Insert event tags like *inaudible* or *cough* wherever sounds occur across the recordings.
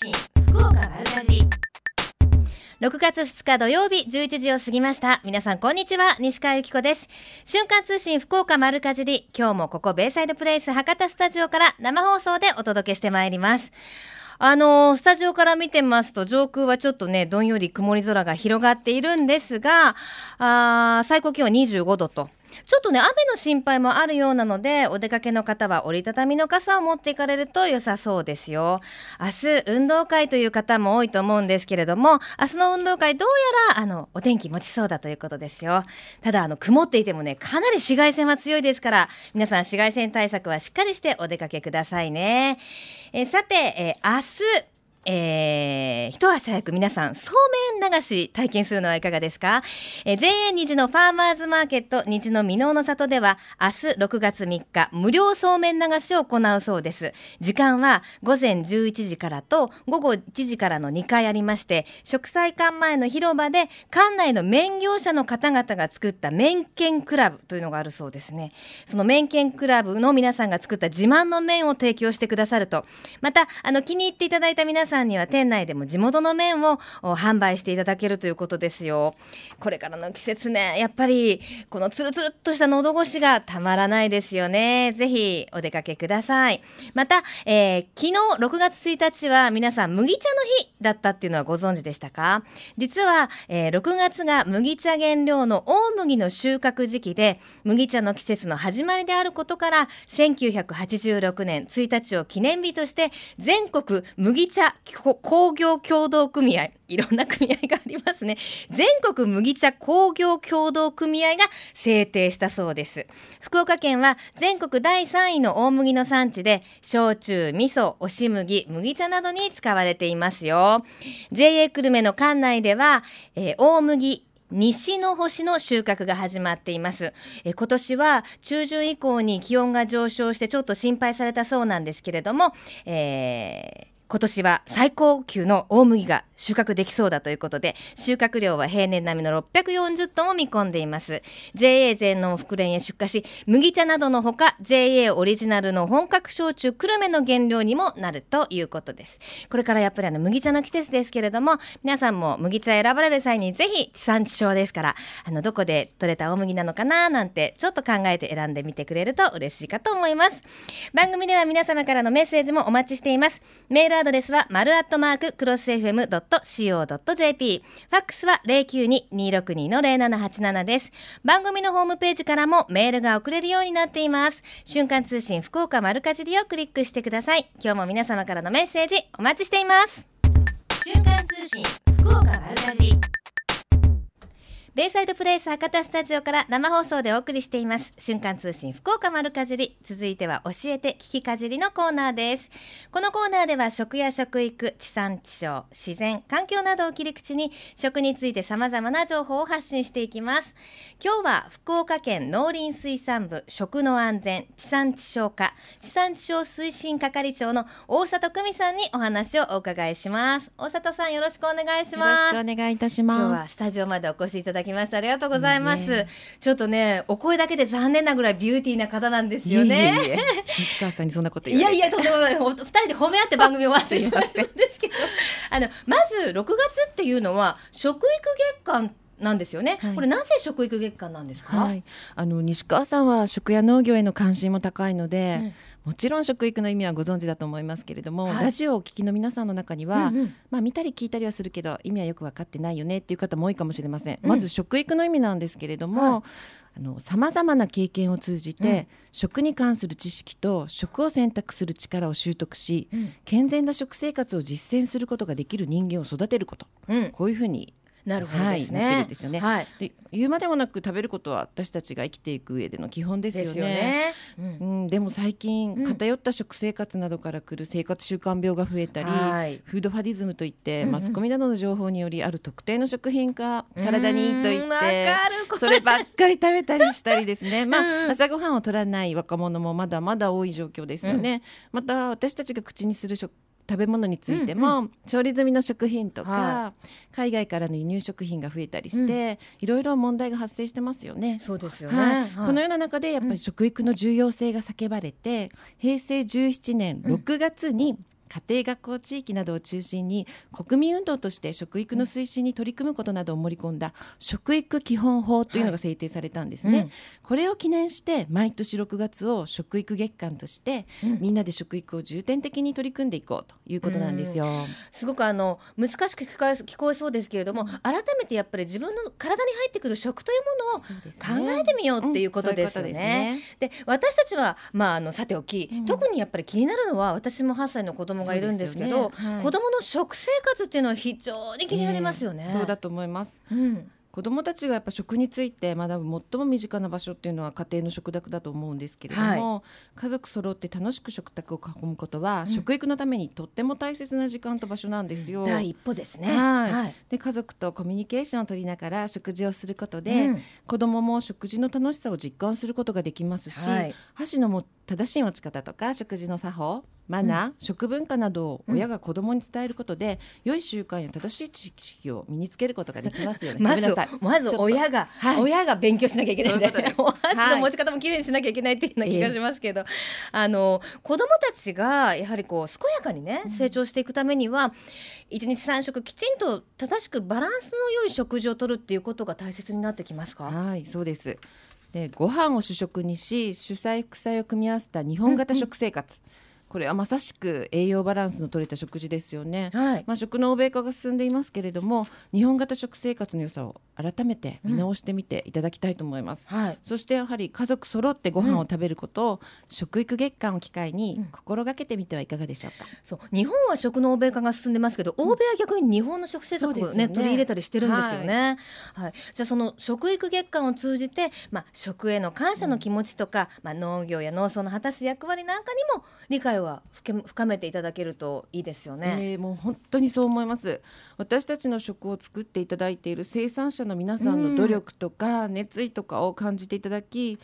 信福岡丸かじ6月2日土曜日11時を過ぎました。皆さんこんにちは西川由紀子です。瞬間通信福岡丸かじり。今日もここベイサイドプレイス博多スタジオから生放送でお届けしてまいります。あのー、スタジオから見てますと上空はちょっとねどんより曇り空が広がっているんですがあ最高気温25度とちょっとね雨の心配もあるようなのでお出かけの方は折りたたみの傘を持っていかれると良さそうですよ。明日運動会という方も多いと思うんですけれども明日の運動会どうやらあのお天気持ちそうだということですよ。ただあの曇っていてもねかなり紫外線は強いですから皆さん紫外線対策はしっかりしてお出かけくださいね。えさて、え、明日えー、一足早く皆さんそうめん流し体験するのはいかがですか、えー、JA 虹のファーマーズマーケット虹の箕面の里では明日6月3日無料そうめん流しを行うそうです。時間は午前11時からと午後1時からの2回ありまして植栽館前の広場で館内の麺業者の方々が作った麺券クラブというのがあるそうですね。その麺券クラブの皆さんが作った自慢の麺を提供してくださると。またあの気に入っていただいた皆さんさんには店内でも地元の麺を販売していただけるということですよ。これからの季節ねやっぱりこのつるつるっとした喉越しがたまらないですよね。ぜひお出かけください。また、えー、昨日6月1日は皆さん麦茶の日だったっていうのはご存知でしたか？実は、えー、6月が麦茶原料の大麦の収穫時期で麦茶の季節の始まりであることから1986年1日を記念日として全国麦茶工業協同組合。いろんな組合がありますね。全国麦茶工業協同組合が制定したそうです。福岡県は全国第3位の大麦の産地で焼酎味噌押し麦麦茶などに使われていますよ。JA 久留米の館内では、えー、大麦西の星の収穫が始まっています。え今年は中旬以降に気温が上昇してちょっと心配されたそうなんですけれども、えー今年は最高級の大麦が収穫できそうだということで収穫量は平年並みの640トンを見込んでいます。JA 全農福連へ出荷し麦茶などのほか JA オリジナルの本格焼酎久留米の原料にもなるということです。これからやっぱりあの麦茶の季節ですけれども皆さんも麦茶選ばれる際にぜひ地産地消ですからあのどこで採れた大麦なのかななんてちょっと考えて選んでみてくれると嬉しいかと思います。番組では皆様からのメッセージもお待ちしています。メールアドレスは丸アットマーククロス FM.co.jp ファックスは092262の0787です。番組のホームページからもメールが送れるようになっています。瞬間通信福岡丸かじりをクリックしてください。今日も皆様からのメッセージお待ちしています。瞬間通信。ベイサイドプレイス博多スタジオから生放送でお送りしています。瞬間通信福岡丸かじり。続いては教えて聞きかじりのコーナーです。このコーナーでは食や食育地産地消自然環境などを切り口に食について様々な情報を発信していきます。今日は福岡県農林水産部食の安全地産地消課地産地消推進係長の大里久美さんにお話をお伺いします。大里さんよろしくお願いします。よろしくお願いいたします。今日はスタジオまでお越しいただききました。ありがとうございます、ね、ちょっとねお声だけで残念なぐらいビューティーな方なんですよね。西川さんにそんなこといやいやとんでもない。二人で褒め合って番組終わってしまってんですけど。あのまず6月っていうのは食育月間なんですよね、はい、これなぜ食育月間なんですか、はい、あの西川さんは食や農業への関心も高いので、うん。もちろん食育の意味はご存知だと思いますけれども、はい、ラジオをお聞きの皆さんの中には、うんうん、まあ、見たり聞いたりはするけど意味はよく分かってないよねっていう方も多いかもしれません、うん、まず食育の意味なんですけれども、さまざまな経験を通じて、うん、食に関する知識と食を選択する力を習得し、うん、健全な食生活を実践することができる人間を育てること、こういうふうになるほどですね。はい、ですよね。はい、で言うまでもなく食べることは私たちが生きていく上での基本ですよね。よねうん、うん、でも最近、偏った食生活などから来る生活習慣病が増えたり、はい、フードファディズムといって、マスコミなどの情報によりある特定の食品が体にいいと言ってそればっかり食べたりしたりですね。*laughs* まあ、朝ごはんを取らない若者もまだまだ多い状況ですよね。また私たちが口にする食食べ物についても、うんうん、調理済みの食品とか、はい、海外からの輸入食品が増えたりして、うん、いろいろ問題が発生してますよね。そうですよね、はい、このような中でやっぱり食育の重要性が叫ばれて、平成17年6月に家庭学校地域などを中心に国民運動として食育の推進に取り組むことなどを盛り込んだ食育基本法というのが制定されたんですね、はいうん、これを記念して毎年6月を食育月間として、うん、みんなで食育を重点的に取り組んでいこうということなんですよ。すごくあの難しく聞こえ聞こえそうですけれども、改めてやっぱり自分の体に入ってくる食というものを考えてみようっていうことですよね。で、私たちはまああのさておき、特にやっぱり気になるのは私も8歳の子供がいるんですけど、ね。はい、子供の食生活っていうのは非常に気になりますよね。えー、そうだと思います。うん。子どもたちがやっぱ食について学ぶ最も身近な場所っていうのは家庭の食卓だと思うんですけれども、はい、家族揃って楽しく食卓を囲むことは、うん、食育のためにとっても大切な時間と場所なんですよ。第一歩ですね、はい、はい、で家族とコミュニケーションを取りながら食事をすることで、うん、子どもも食事の楽しさを実感することができますし、はい、箸のも正しい持ち方とか食事の作法マナー、うん、食文化などを親が子供に伝えることで、うん、良い習慣や正しい知識を身につけることができますよね。*laughs* まずまず親が、はい、親が勉強しなきゃいけないんで、*laughs* お箸の持ち方もきれいにしなきゃいけないっていうような気がしますけど、はい、あの子供たちがやはりこう健やかにね成長していくためには一、日三食きちんと正しくバランスの良い食事をとるっていうことが大切になってきますか？はいそうです。でご飯を主食にし主菜副菜を組み合わせた日本型食生活、これはまさしく栄養バランスの取れた食事ですよね、はい、まあ、食の欧米化が進んでいますけれども日本型食生活の良さを改めて見直してみていただきたいと思います、うんはい、そしてやはり家族揃ってご飯を食べることを、うん、食育月間を機会に心がけてみてはいかがでしょうか、そう。日本は食の欧米化が進んでますけど、欧米は逆に日本の食生活をね、ね。取り入れたりしてるんですよね、はい、はい、じゃあその食育月間を通じて、まあ、食への感謝の気持ちとか、まあ、農業や農村の果たす役割なんかにも理解は深深めていただけるといいですよね。えー、もう本当にそう思います。私たちの食を作っていただいている生産者の皆さんの努力とか熱意とかを感じていただき、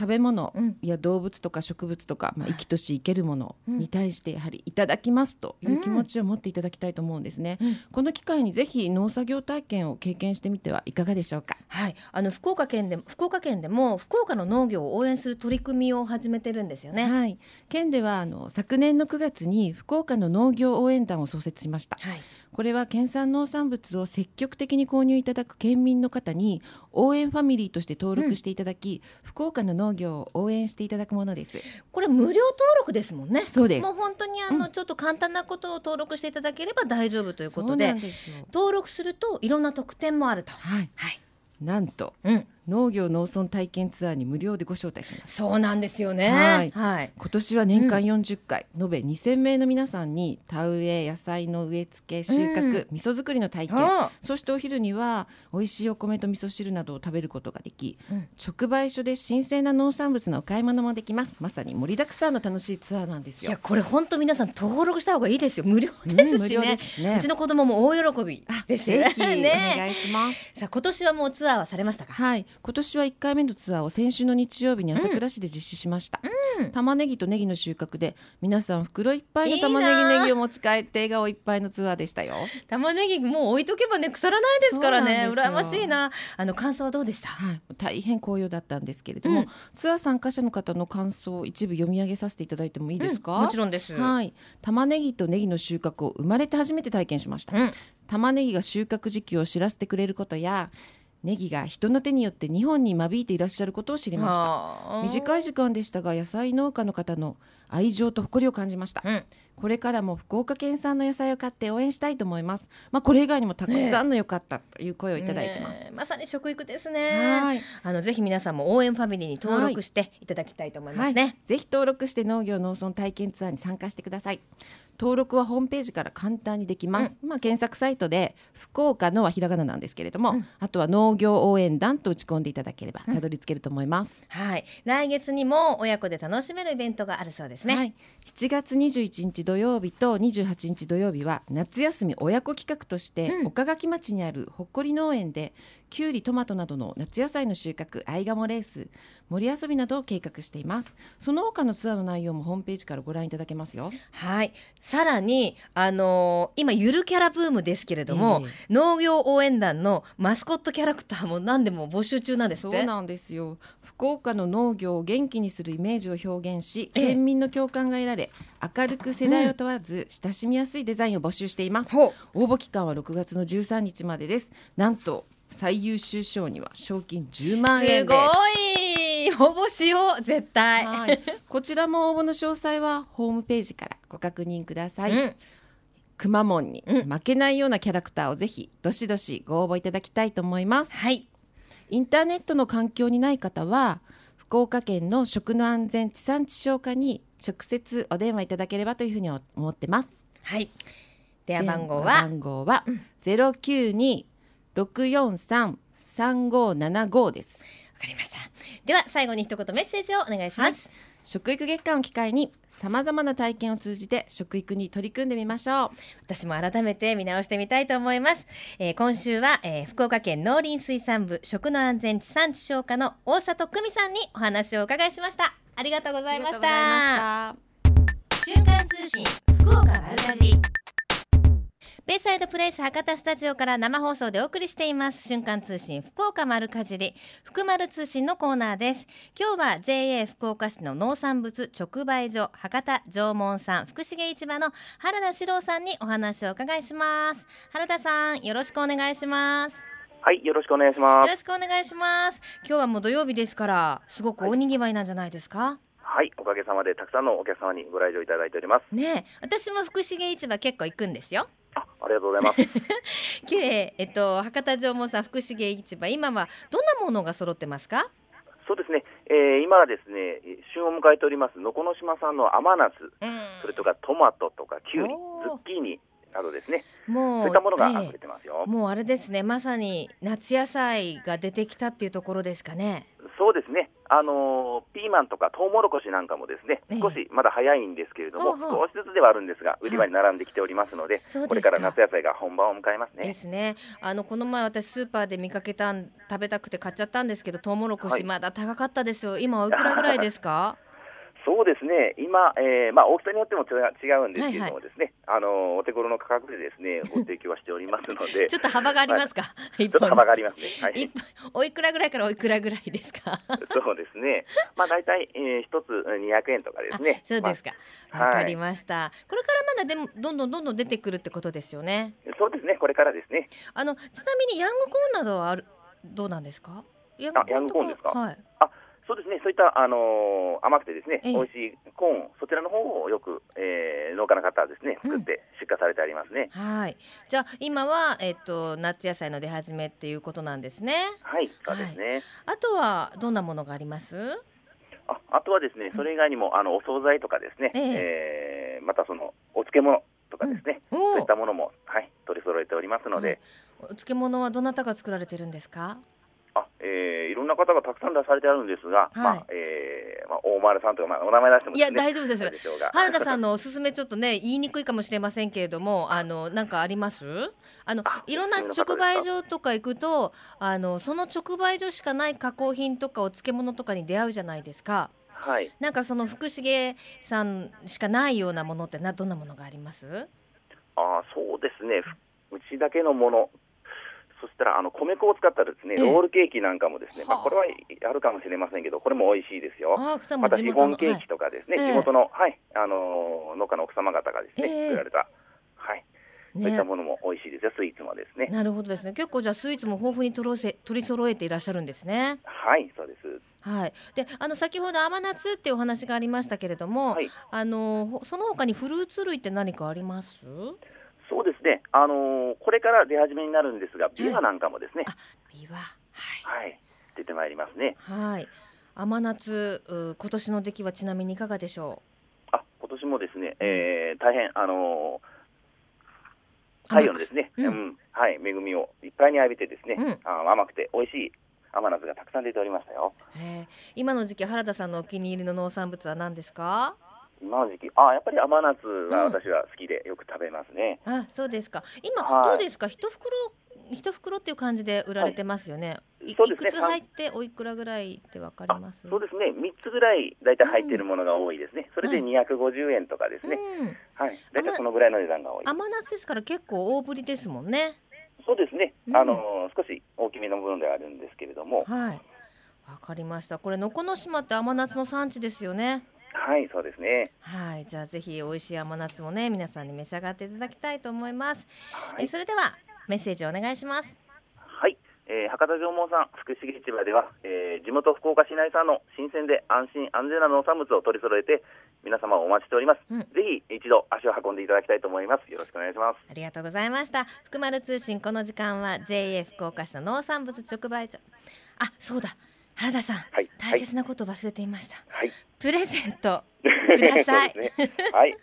食べ物や動物とか植物とか、まあ、生きとし生けるものに対してやはりいただきますという気持ちを持っていただきたいと思うんですね、うん、この機会にぜひ農作業体験を経験してみてはいかがでしょうか？はい。あの福岡県で福岡県でも福岡の農業を応援する取り組みを始めてるんですよね。はい。県ではあの昨年の9月に福岡の農業応援団を創設しました、はいこれは県産農産物を積極的に購入いただく県民の方に応援ファミリーとして登録していただき、うん、福岡の農業を応援していただくものです。これ無料登録ですもんね。そうです。もう本当にあの、うん、ちょっと簡単なことを登録していただければ大丈夫ということで登録するといろんな特典もあると。はい、はい、なんと、うん農業農村体験ツアーに無料でご招待します。そうなんですよね。はい、はい、今年は年間40回、うん、延べ2000名の皆さんに田植え野菜の植え付け収穫、うん、味噌作りの体験。そしてお昼には美味しいお米と味噌汁などを食べることができ、うん、直売所で新鮮な農産物のお買い物もできます。まさに盛りだくさんの楽しいツアーなんですよ。いやこれ本当皆さん登録した方がいいですよ。無料ですしね,、ね。うちの子供も大喜びですぜひお願いします。さあ今年はもうツアーはされましたか？はい今年は1回目目のツアーを先週の日曜日に朝倉市で実施しました、うん、玉ねぎとネギの収穫で皆さん袋いっぱいの玉ねぎネギを持ち帰って笑顔いっぱいのツアーでしたよ。玉ねぎもう置いとけばね腐らないですからね羨ましいなあの感想はどうでした、はい、大変好評だったんですけれども、うん、ツアー参加者の方の感想を一部読み上げさせていただいてもいいですか、うん、もちろんです。はい。玉ねぎとネギの収穫を生まれて初めて体験しました、玉ねぎが収穫時期を知らせてくれることやネギが人の手によって日本に間引いていらっしゃることを知りました。短い時間でしたが野菜農家の方の愛情と誇りを感じました、うん、これからも福岡県産の野菜を買って応援したいと思います。まあこれ以外にもたくさんの良かったという声をいただいてます、ね、まさに食育ですね。あのぜひ皆さんも応援ファミリーに登録していただきたいと思いますね、はい。はい、ぜひ登録して農業農村体験ツアーに参加してください登録はホームページから簡単にできます、うん、まあ検索サイトで福岡のはひらがななんですけれども、うん、あとは農業応援団と打ち込んでいただければたどり着けると思います、うん、はい。来月にも親子で楽しめるイベントがあるそうですね、はい、7月21日土曜日と28日土曜日は夏休み親子企画として、岡垣町にあるほっこり農園できゅうりトマトなどの夏野菜の収穫アイガモレース森遊びなどを計画しています。その他のツアーの内容もホームページからご覧いただけますよ。はい。さらにあのー、今ゆるキャラブームですけれども、えー、農業応援団のマスコットキャラクターも何でも募集中なんですそうなんですよ。福岡の農業を元気にするイメージを表現し県民の共感が得られ明るく世代を問わず親しみやすいデザインを募集しています、う。ん、応募期間は6月の13日までです。なんと最優秀賞には賞金10万円です。すごい。応募しよう絶対、はい、*laughs* こちらも応募の詳細はホームページからご確認ください、うん。くまモンに負けないようなキャラクターをぜひどしどしご応募いただきたいと思います、はい、インターネットの環境にない方は福岡県の食の安全地産地消課に直接お電話いただければというふうに思ってます。はい。電話番号は？番号はゼ九二六四三三五七五です。わかりました。では最後に一言メッセージをお願いします。はい、食育月間を機会にさまざまな体験を通じて食育に取り組んでみましょう。私も改めて見直してみたいと思います、えー、今週は、えー、福岡県農林水産部食の安全地産地消化の大里久美さんにお話をお伺いしました。ありがとうございました。瞬間通信福岡丸かじりベイサイドプレイス博多スタジオから生放送でお送りしています瞬間通信福岡丸かじり福丸通信のコーナーです今日は JA 福岡市の農産物直売所博多縄文産福重市場の原田史郎さんにお話をお伺いします原田さんよろしくお願いしますはい、よろしくお願いします。よろしくお願いします。今日はもう土曜日ですから、すごく大賑わいなんじゃないですか？はいはい、おかげさまでたくさんのお客様にご来場いただいております。ね私も福重市場結構行くんですよ。あ、ありがとうございます。*laughs* えっと博多城門さん福重市場今はどんなものが揃ってますか？そうですね。えー、今はですね旬を迎えておりますのこの島産の甘夏、それとかトマトとかキュウリ、ズッキーニなどですね。もうそういったものが溢れてますよ、えー、もうあれですね。まさに夏野菜が出てきたっていうところですかね。そうですね。あのピーマンとかトウモロコシなんかもですね、少しまだ早いんですけれども、少しずつではあるんですが、売り場に並んできておりますので、これから夏野菜が本番を迎えますね。ですね。あのこの前私スーパーで見かけた食べたくて買っちゃったんですけど、トウモロコシまだ高かったですよ。はい、今おいくらぐらいですか？そうですね、今、えーまあ、大きさによっても違うんですけれどもですね、はいはい、あのお手頃の価格でですね *laughs* ご提供はしておりますので、ちょっと幅がありますか、はい、ちょっと幅がありますね。はい、おいくらぐらいからおいくらぐらいですか？そうですね、まあ大体、えー、一つ200円とかですね。そうですか。わ、まあ、かりました、これからまだでもどんどんどんどん出てくるってことですよね？そうですね、これからですね。あのちなみにヤングコーンなどはあるどうなんですか？ヤングコーンですか？はい。あそうですね、そういった、あのー、甘くてですね、美味しいコーン、そちらの方をよく、えー、農家の方はですね、作って出荷されてありますね。うん、はい。じゃあ、今は、えっ、と、夏野菜の出始めっていうことなんですね。はい、そうですね。はい、あとは、どんなものがあります？ああとはですね、それ以外にも、あの、お惣菜とかですね、えー、えー、またその、お漬物とかですね、うん、そういったものも、はい、取り揃えておりますので。お漬物はどなたが作られてるんですか？あ、えー、いろんな方がたくさん出されてあるんですが、はい、まあ、えー、まあ、大丸さんとか、まあ、お名前出しても、ね、いや、大丈夫です。よ。原田さんのおすすめ、ちょっとね、言いにくいかもしれませんけれども、あの、なんかあります？あの、いろんな直売所とか行くと、あの、その直売所しかない加工品とかお漬物とかに出会うじゃないですか。はい。なんかその福重さんしかないようなものってなどんなものがあります？あそうですね。うちだけのものそしたらあの米粉を使ったですね、ロールケーキなんかもですね、まあ、これはあるかもしれませんけど、これも美味しいですよ。またシフォンケーキとかですね、地元の、はい、あの農家の奥様方がですね、作られた、はい、そういったものも美味しいですよ、スイーツもですね。なるほどですね。結構じゃあスイーツも豊富に取ろせ取り揃えていらっしゃるんですね。はい、そうです。はい。で、あの先ほど甘夏っていうお話がありましたけれども、はい、あのその他にフルーツ類って何かあります？そうですね、あのー、これから出始めになるんですが、ビワなんかもですね、ビワ、はい、はい、出てまいりますね。はい。甘夏、今年の出来はちなみにいかがでしょう？あ、今年もですね、えー、大変あのー、太陽のですね、うん、うん、はい、恵みをいっぱいに浴びてですね、うん、あ甘くて美味しい甘夏がたくさん出ておりましたよ。今の時期原田さんのお気に入りの農産物は何ですか？今の時期、あやっぱり甘夏が私は好きでよく食べますね。うん、あそうですか。今、はい、どうですか？一袋一袋っていう感じで売られてますよね。いくつ入っておいくらぐらいでわかります？そうですね、三つぐらい大体入っているものが多いですね、それで二百五十円とかですね、はい、大体そのぐらいの値段が多い甘夏ですから結構大ぶりですもんね。そうですね、あの少し大きめのものではあるんですけれども。はい。わかりました。これのこの島って甘夏の産地ですよね。はい、そうですね。はい、じゃあぜひ美味しい甘夏もね皆さんに召し上がっていただきたいと思います。はい、えそれではメッセージお願いします。はい、えー、博多縄文産福重市場では、えー、地元福岡市内産の新鮮で安心安全な農産物を取り揃えて皆様お待ちしております、うん、ぜひ一度足を運んでいただきたいと思います。よろしくお願いします。ありがとうございました。福丸通信この時間は JA 福岡市の農産物直売所。あそうだ原田さん、はい、大切なこと忘れていました、はい、プレゼント *laughs* ください、ね、はい。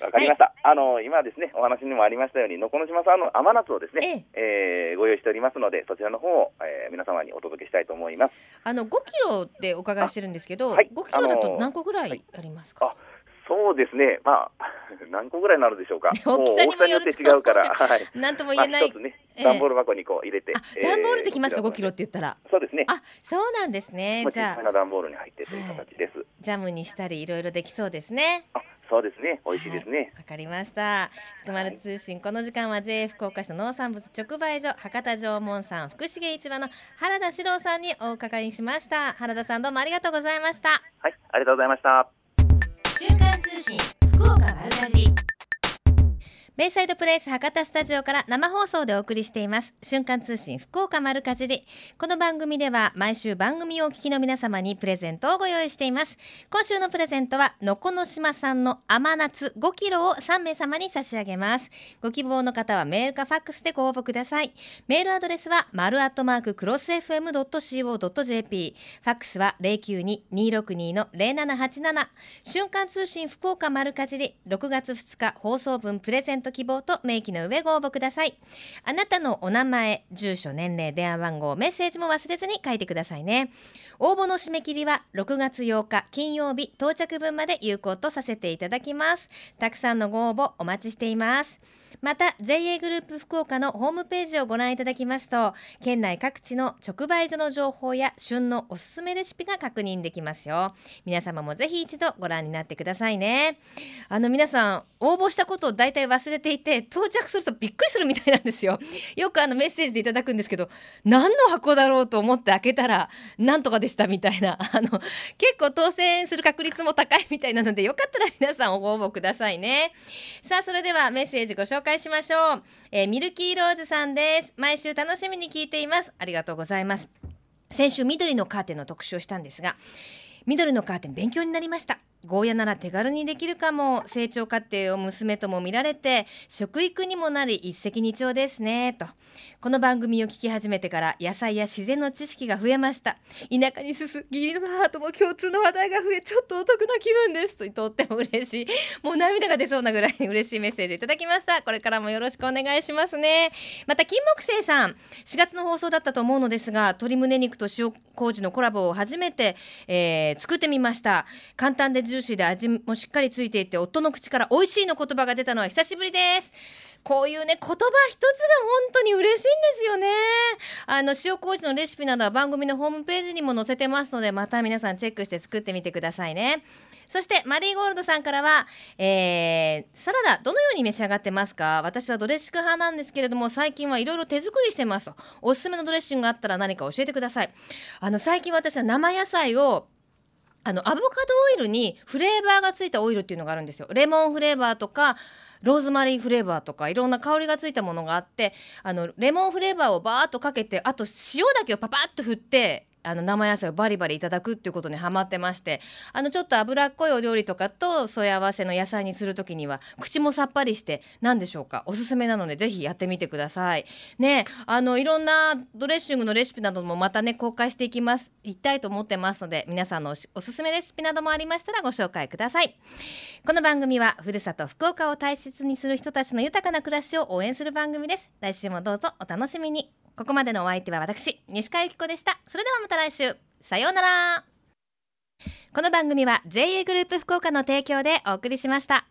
わかりました、はい、あの今ですねお話にもありましたようにのこの島さんの甘夏をですね、ええ。えー、ご用意しておりますのでそちらの方を、えー、皆様にお届けしたいと思います。あの5キロでお伺いしてるんですけど、はい、5キロだと何個ぐらい。ありますか、あそうですね、まあ、*laughs* 何個ぐらいになるでしょうか、*laughs* 大きさにもよって違うから、はい、*laughs* なんとも言えない、まあ、ね、段ボール箱にこう入れて、えー、段ボールできますか、5キロって言ったら、そうですね、あそうなんですね、じゃあ、段ボールに入ってという形です、はい、ジャムにしたり、いろいろできそうですね。あそうですね、美味しいですね。わ、はい、かりました。福丸通信、この時間は JA 福岡市の農産物直売所博多縄文産福重市場の原田史郎さんにお伺いしました。原田さんどうもありがとうございました。はい、ありがとうございました。瞬間通信福岡丸かじりベイサイドプレイス博多スタジオから生放送でお送りしています。瞬間通信福岡丸かじり。この番組では毎週番組をお聞きの皆様にプレゼントをご用意しています。今週のプレゼントはのこの島産の甘夏5キロを3名様に差し上げます。ご希望の方はメールかファックスでご応募ください。メールアドレスは丸アットマーククロス FM.co.jp ファックスは092-262の0787瞬間通信福岡丸かじり。6月2日放送分プレゼントと希望と明記の上ご応募ください。あなたのお名前住所年齢電話番号メッセージも忘れずに書いてくださいね。応募の締め切りは6月8日金曜日到着分まで有効とさせていただきます。たくさんのご応募お待ちしています。また JA グループ福岡のホームページをご覧いただきますと県内各地の直売所の情報や旬のおすすめレシピが確認できますよ。皆様もぜひ一度ご覧になってくださいね。あの皆さん応募したことを大体忘れていて到着するとびっくりするみたいなんですよ。よくあのメッセージでいただくんですけど何の箱だろうと思って開けたらなんとかでしたみたいな。あの結構当選する確率も高いみたいなのでよかったら皆さんご応募くださいね。さあそれではメッセージご紹介介しましょう、えー、ミルキーローズさんです。毎週楽しみに聞いています。ありがとうございます。先週緑のカーテンの特集をしたんですが緑のカーテン勉強になりました。ゴーヤなら手軽にできるかも成長過程を娘とも見られて食育にもなり一石二鳥ですねと。この番組を聞き始めてから野菜や自然の知識が増えました。田舎に進む義理の母とも共通の話題が増えちょっとお得な気分ですととっても嬉しい。もう涙が出そうなぐらい嬉しいメッセージ。いただきました。これからもよろしくお願いしますね。また金木星さん4月の放送だったと思うのですが鶏胸肉と塩麹のコラボを初めて、えー、作ってみました。簡単でジューシーで味もしっかりついていて夫の口から美味しいの言葉が出たのは久しぶりです。こういうね言葉一つが本当に嬉しいんですよね。あの塩麹のレシピなどは番組のホームページにも載せてますのでまた皆さんチェックして作ってみてくださいね。そしてマリーゴールドさんからは、えー、サラダどのように召し上がってますか？私はドレッシング派なんですけれども最近はいろいろ手作りしてますと。おすすめのドレッシングがあったら何か教えてください。あの最近私は生野菜をあのアボカドオイルにフレーバーがついたオイルっていうのがあるんですよ。レモンフレーバーとかローズマリーフレーバーとかいろんな香りがついたものがあってあのレモンフレーバーをバーっとかけてあと塩だけをパパッと振ってあの生野菜をバリバリいただくっていうことにハマってましてあのちょっと脂っこいお料理とかと添え合わせの野菜にする時には口もさっぱりして何でしょうか？おすすめなのでぜひやってみてください。ねあのいろんなドレッシングのレシピなどもまたね公開していきます。いきたいと思ってますので皆さんのおすすめレシピなどもありましたらご紹介ください。この番組はふるさと福岡を大切にする人たちの豊かな暮らしを応援する番組です。来週もどうぞお楽しみに。ここまでのお相手は私西川由紀子でした。それではまた来週。さようなら。この番組は JA グループ福岡の提供でお送りしました。